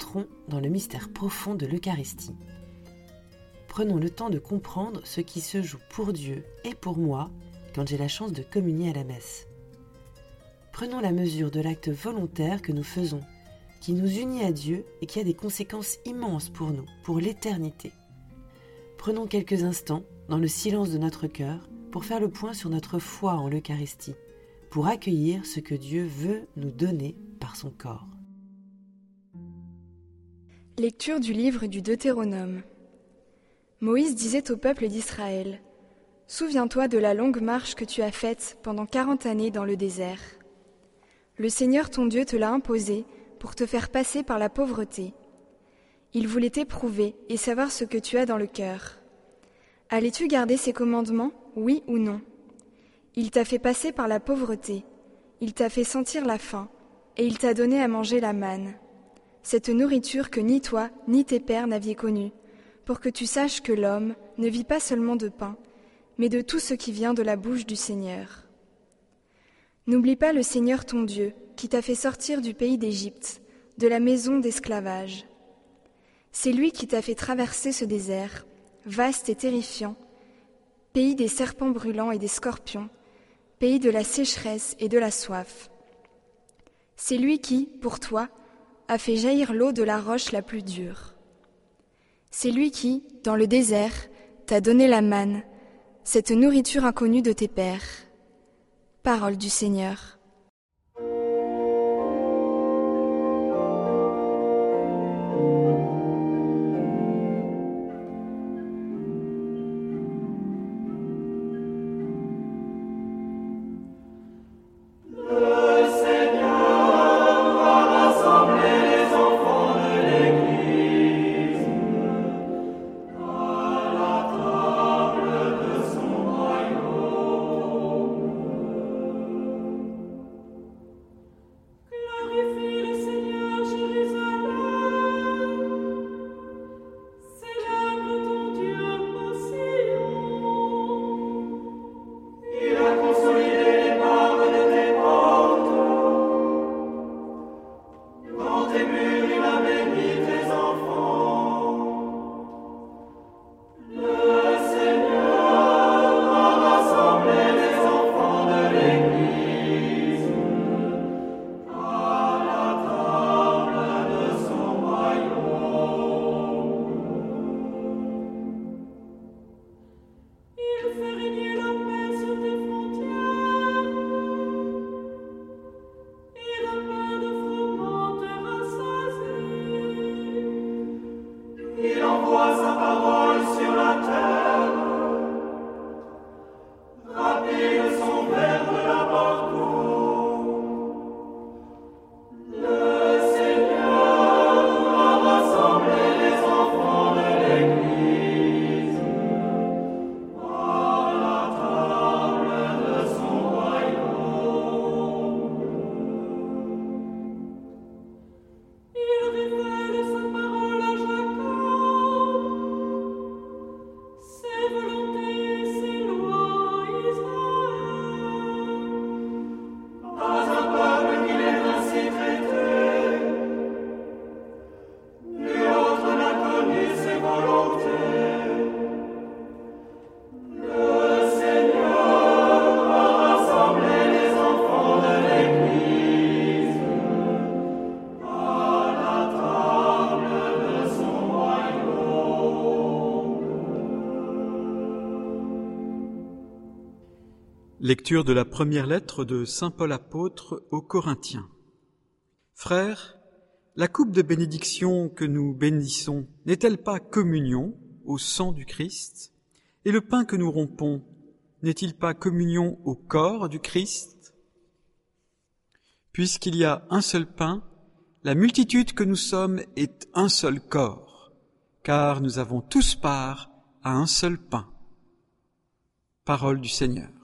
entrons dans le mystère profond de l'Eucharistie. Prenons le temps de comprendre ce qui se joue pour Dieu et pour moi quand j'ai la chance de communier à la messe. Prenons la mesure de l'acte volontaire que nous faisons, qui nous unit à Dieu et qui a des conséquences immenses pour nous, pour l'éternité. Prenons quelques instants, dans le silence de notre cœur, pour faire le point sur notre foi en l'Eucharistie, pour accueillir ce que Dieu veut nous donner par son corps. Lecture du livre du Deutéronome. Moïse disait au peuple d'Israël Souviens-toi de la longue marche que tu as faite pendant quarante années dans le désert. Le Seigneur ton Dieu te l'a imposé pour te faire passer par la pauvreté. Il voulait t'éprouver et savoir ce que tu as dans le cœur. Allais-tu garder ses commandements, oui ou non? Il t'a fait passer par la pauvreté, il t'a fait sentir la faim, et il t'a donné à manger la manne, cette nourriture que ni toi ni tes pères n'aviez connue, pour que tu saches que l'homme ne vit pas seulement de pain, mais de tout ce qui vient de la bouche du Seigneur. N'oublie pas le Seigneur ton Dieu, qui t'a fait sortir du pays d'Égypte, de la maison d'esclavage. C'est lui qui t'a fait traverser ce désert, vaste et terrifiant, pays des serpents brûlants et des scorpions, pays de la sécheresse et de la soif. C'est lui qui, pour toi, a fait jaillir l'eau de la roche la plus dure. C'est lui qui, dans le désert, t'a donné la manne, cette nourriture inconnue de tes pères. Parole du Seigneur. Lecture de la première lettre de Saint Paul apôtre aux Corinthiens. Frères, la coupe de bénédiction que nous bénissons n'est-elle pas communion au sang du Christ? Et le pain que nous rompons n'est-il pas communion au corps du Christ? Puisqu'il y a un seul pain, la multitude que nous sommes est un seul corps, car nous avons tous part à un seul pain. Parole du Seigneur.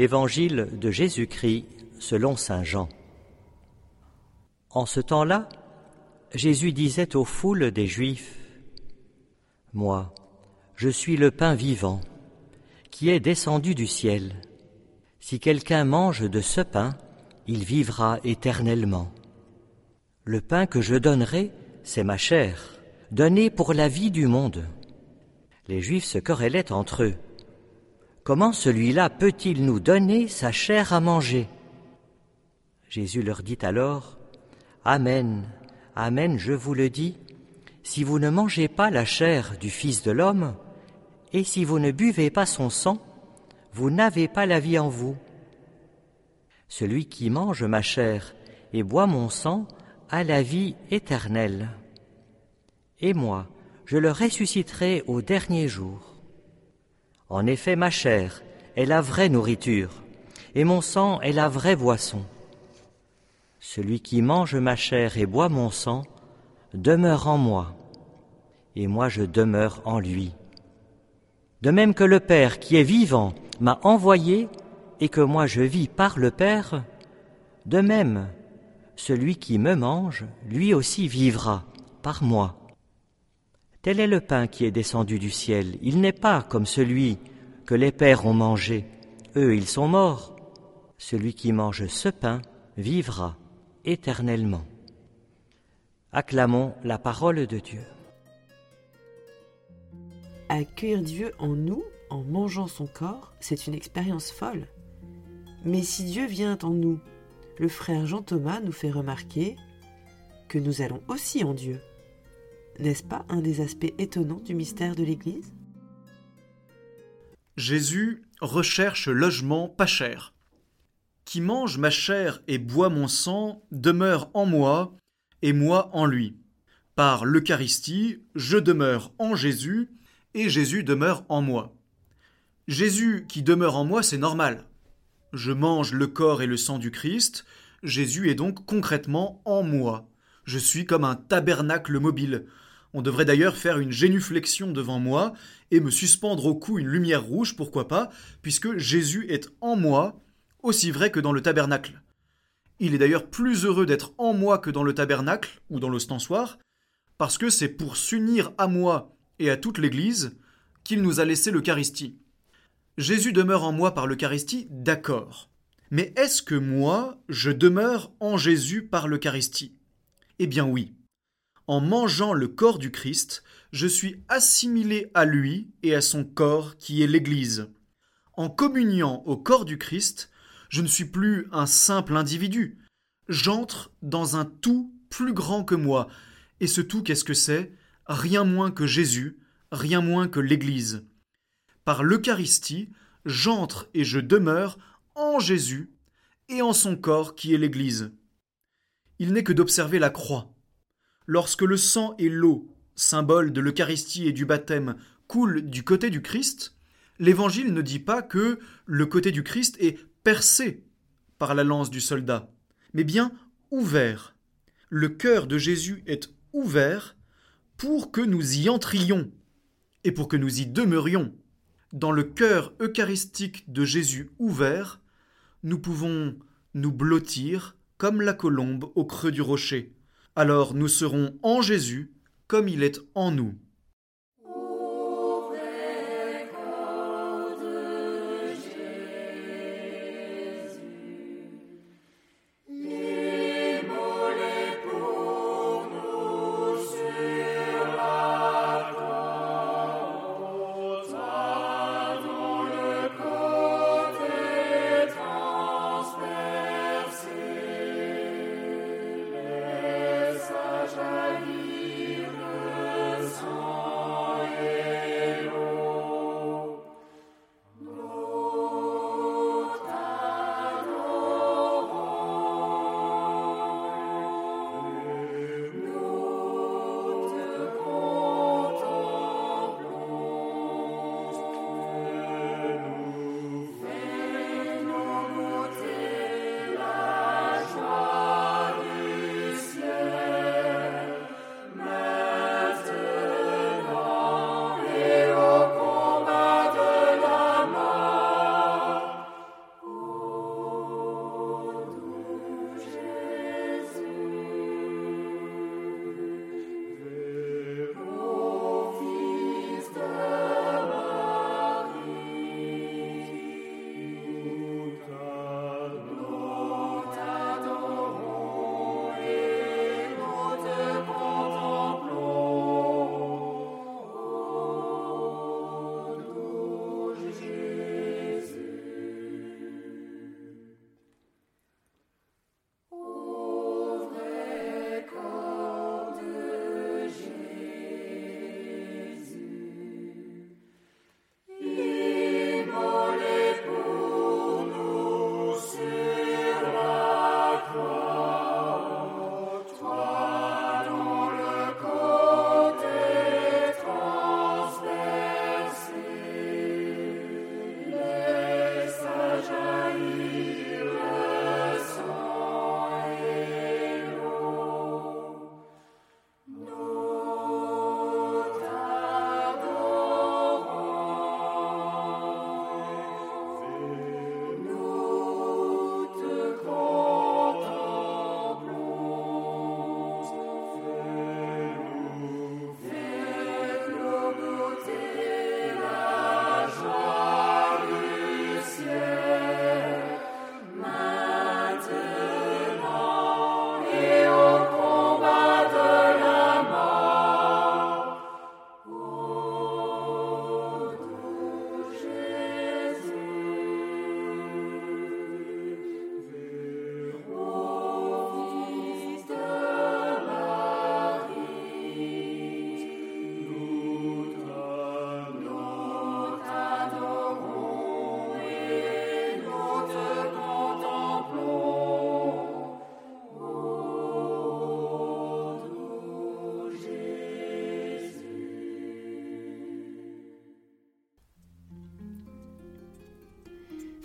Évangile de Jésus-Christ selon Saint Jean. En ce temps-là, Jésus disait aux foules des Juifs, Moi, je suis le pain vivant, qui est descendu du ciel. Si quelqu'un mange de ce pain, il vivra éternellement. Le pain que je donnerai, c'est ma chair, donnée pour la vie du monde. Les Juifs se querellaient entre eux. Comment celui-là peut-il nous donner sa chair à manger? Jésus leur dit alors, Amen, Amen, je vous le dis, si vous ne mangez pas la chair du Fils de l'homme, et si vous ne buvez pas son sang, vous n'avez pas la vie en vous. Celui qui mange ma chair et boit mon sang a la vie éternelle. Et moi, je le ressusciterai au dernier jour. En effet, ma chair est la vraie nourriture, et mon sang est la vraie boisson. Celui qui mange ma chair et boit mon sang demeure en moi, et moi je demeure en lui. De même que le Père qui est vivant m'a envoyé et que moi je vis par le Père, de même celui qui me mange, lui aussi vivra par moi. Tel est le pain qui est descendu du ciel? Il n'est pas comme celui que les pères ont mangé. Eux, ils sont morts. Celui qui mange ce pain vivra éternellement. Acclamons la parole de Dieu. Accueillir Dieu en nous, en mangeant son corps, c'est une expérience folle. Mais si Dieu vient en nous, le frère Jean Thomas nous fait remarquer que nous allons aussi en Dieu. N'est-ce pas un des aspects étonnants du mystère de l'Église? Jésus recherche logement pas cher. Qui mange ma chair et boit mon sang demeure en moi et moi en lui. Par l'Eucharistie, je demeure en Jésus et Jésus demeure en moi. Jésus qui demeure en moi, c'est normal. Je mange le corps et le sang du Christ, Jésus est donc concrètement en moi. Je suis comme un tabernacle mobile. On devrait d'ailleurs faire une génuflexion devant moi et me suspendre au cou une lumière rouge, pourquoi pas, puisque Jésus est en moi, aussi vrai que dans le tabernacle. Il est d'ailleurs plus heureux d'être en moi que dans le tabernacle ou dans l'ostensoir, parce que c'est pour s'unir à moi et à toute l'Église qu'il nous a laissé l'Eucharistie. Jésus demeure en moi par l'Eucharistie, d'accord. Mais est-ce que moi, je demeure en Jésus par l'Eucharistie? Eh bien oui en mangeant le corps du Christ, je suis assimilé à lui et à son corps qui est l'Église. En communiant au corps du Christ, je ne suis plus un simple individu, j'entre dans un tout plus grand que moi. Et ce tout, qu'est-ce que c'est? Rien moins que Jésus, rien moins que l'Église. Par l'Eucharistie, j'entre et je demeure en Jésus et en son corps qui est l'Église. Il n'est que d'observer la croix lorsque le sang et l'eau, symbole de l'Eucharistie et du baptême, coulent du côté du Christ, l'Évangile ne dit pas que le côté du Christ est percé par la lance du soldat, mais bien ouvert. Le cœur de Jésus est ouvert pour que nous y entrions et pour que nous y demeurions. Dans le cœur eucharistique de Jésus ouvert, nous pouvons nous blottir comme la colombe au creux du rocher alors nous serons en Jésus comme il est en nous.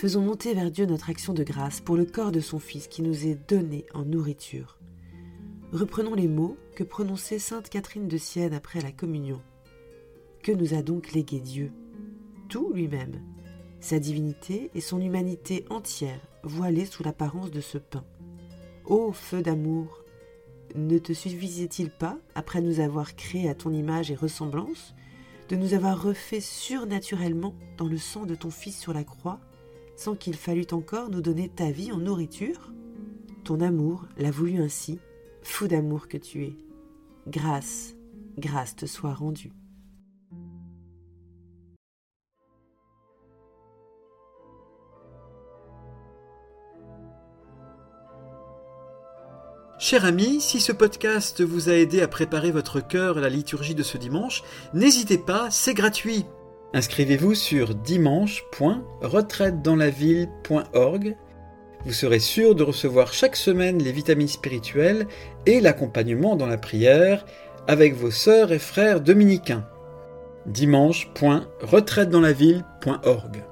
Faisons monter vers Dieu notre action de grâce pour le corps de son Fils qui nous est donné en nourriture. Reprenons les mots que prononçait sainte Catherine de Sienne après la communion. Que nous a donc légué Dieu? Tout lui-même, sa divinité et son humanité entière voilées sous l'apparence de ce pain. Ô feu d'amour Ne te suffisait-il pas, après nous avoir créés à ton image et ressemblance, de nous avoir refait surnaturellement dans le sang de ton Fils sur la croix, sans qu'il fallût encore nous donner ta vie en nourriture Ton amour l'a voulu ainsi, fou d'amour que tu es. Grâce, grâce te soit rendue. Cher ami, si ce podcast vous a aidé à préparer votre cœur à la liturgie de ce dimanche, n'hésitez pas, c'est gratuit. Inscrivez-vous sur dimanche.retraitedanslaville.org. Vous serez sûr de recevoir chaque semaine les vitamines spirituelles et l'accompagnement dans la prière avec vos sœurs et frères dominicains. dimanche.retraitedanslaville.org